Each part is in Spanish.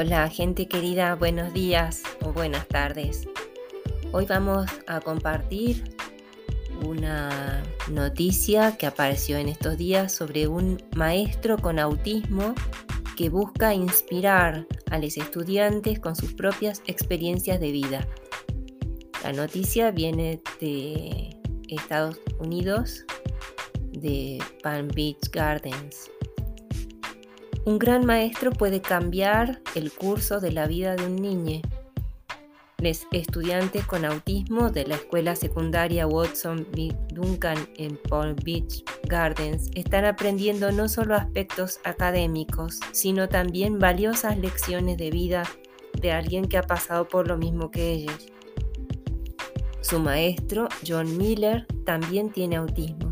Hola gente querida, buenos días o buenas tardes. Hoy vamos a compartir una noticia que apareció en estos días sobre un maestro con autismo que busca inspirar a los estudiantes con sus propias experiencias de vida. La noticia viene de Estados Unidos, de Palm Beach Gardens. Un gran maestro puede cambiar el curso de la vida de un niño. Los estudiantes con autismo de la escuela secundaria Watson B. Duncan en Palm Beach Gardens están aprendiendo no solo aspectos académicos, sino también valiosas lecciones de vida de alguien que ha pasado por lo mismo que ellos. Su maestro, John Miller, también tiene autismo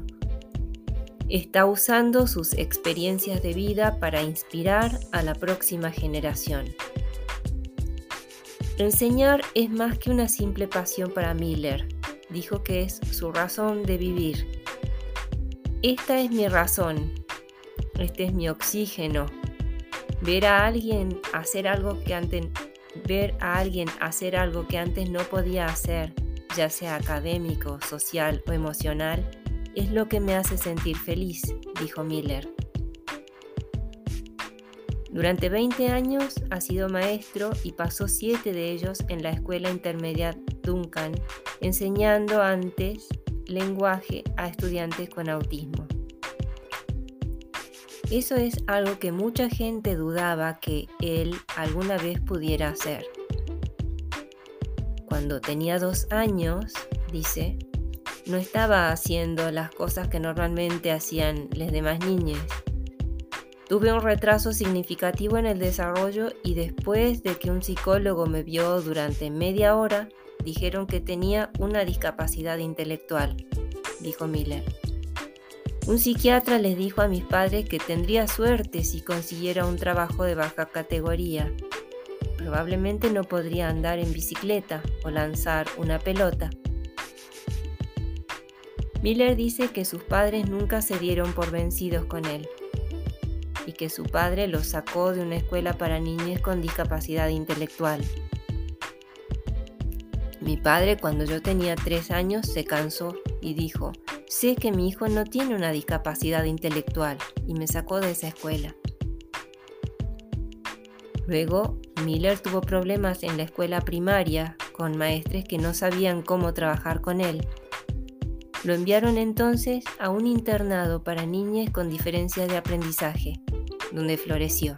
está usando sus experiencias de vida para inspirar a la próxima generación. Enseñar es más que una simple pasión para Miller, dijo que es su razón de vivir. Esta es mi razón, este es mi oxígeno. Ver a alguien hacer algo que antes ver a alguien hacer algo que antes no podía hacer, ya sea académico, social o emocional, es lo que me hace sentir feliz, dijo Miller. Durante 20 años ha sido maestro y pasó 7 de ellos en la escuela intermedia Duncan, enseñando antes lenguaje a estudiantes con autismo. Eso es algo que mucha gente dudaba que él alguna vez pudiera hacer. Cuando tenía dos años, dice, no estaba haciendo las cosas que normalmente hacían los demás niños. Tuve un retraso significativo en el desarrollo y después de que un psicólogo me vio durante media hora, dijeron que tenía una discapacidad intelectual, dijo Miller. Un psiquiatra les dijo a mis padres que tendría suerte si consiguiera un trabajo de baja categoría. Probablemente no podría andar en bicicleta o lanzar una pelota Miller dice que sus padres nunca se dieron por vencidos con él y que su padre lo sacó de una escuela para niños con discapacidad intelectual. Mi padre cuando yo tenía tres años se cansó y dijo, sé que mi hijo no tiene una discapacidad intelectual y me sacó de esa escuela. Luego, Miller tuvo problemas en la escuela primaria con maestres que no sabían cómo trabajar con él lo enviaron entonces a un internado para niñas con diferencias de aprendizaje, donde floreció.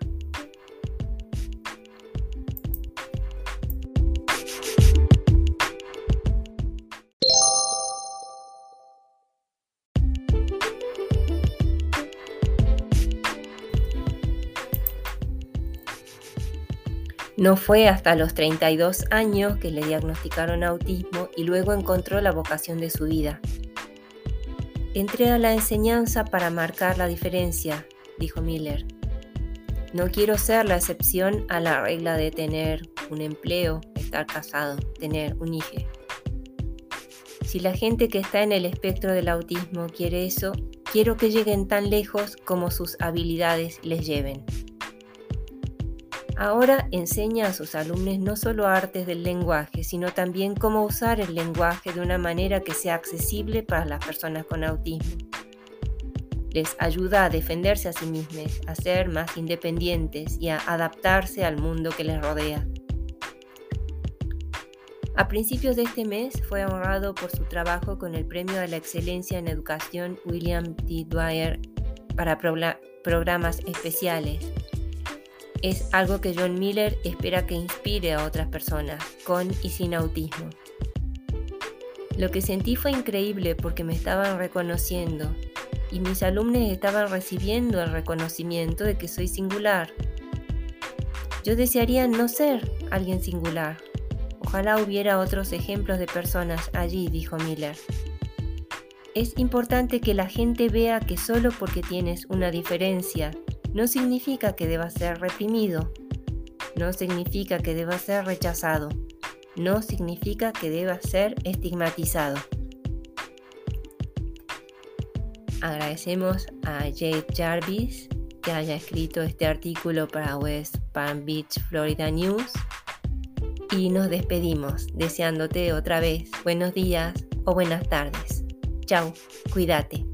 No fue hasta los 32 años que le diagnosticaron autismo y luego encontró la vocación de su vida, Entré a la enseñanza para marcar la diferencia, dijo Miller. No quiero ser la excepción a la regla de tener un empleo, estar casado, tener un hijo. Si la gente que está en el espectro del autismo quiere eso, quiero que lleguen tan lejos como sus habilidades les lleven. Ahora enseña a sus alumnos no solo artes del lenguaje, sino también cómo usar el lenguaje de una manera que sea accesible para las personas con autismo. Les ayuda a defenderse a sí mismos, a ser más independientes y a adaptarse al mundo que les rodea. A principios de este mes fue honrado por su trabajo con el Premio a la Excelencia en Educación William T. Dwyer para programas especiales es algo que John Miller espera que inspire a otras personas con y sin autismo. Lo que sentí fue increíble porque me estaban reconociendo y mis alumnos estaban recibiendo el reconocimiento de que soy singular. Yo desearía no ser alguien singular. Ojalá hubiera otros ejemplos de personas allí, dijo Miller. Es importante que la gente vea que solo porque tienes una diferencia no significa que deba ser reprimido, no significa que deba ser rechazado, no significa que deba ser estigmatizado. Agradecemos a Jade Jarvis que haya escrito este artículo para West Palm Beach, Florida News. Y nos despedimos deseándote otra vez buenos días o buenas tardes. Chao, cuídate.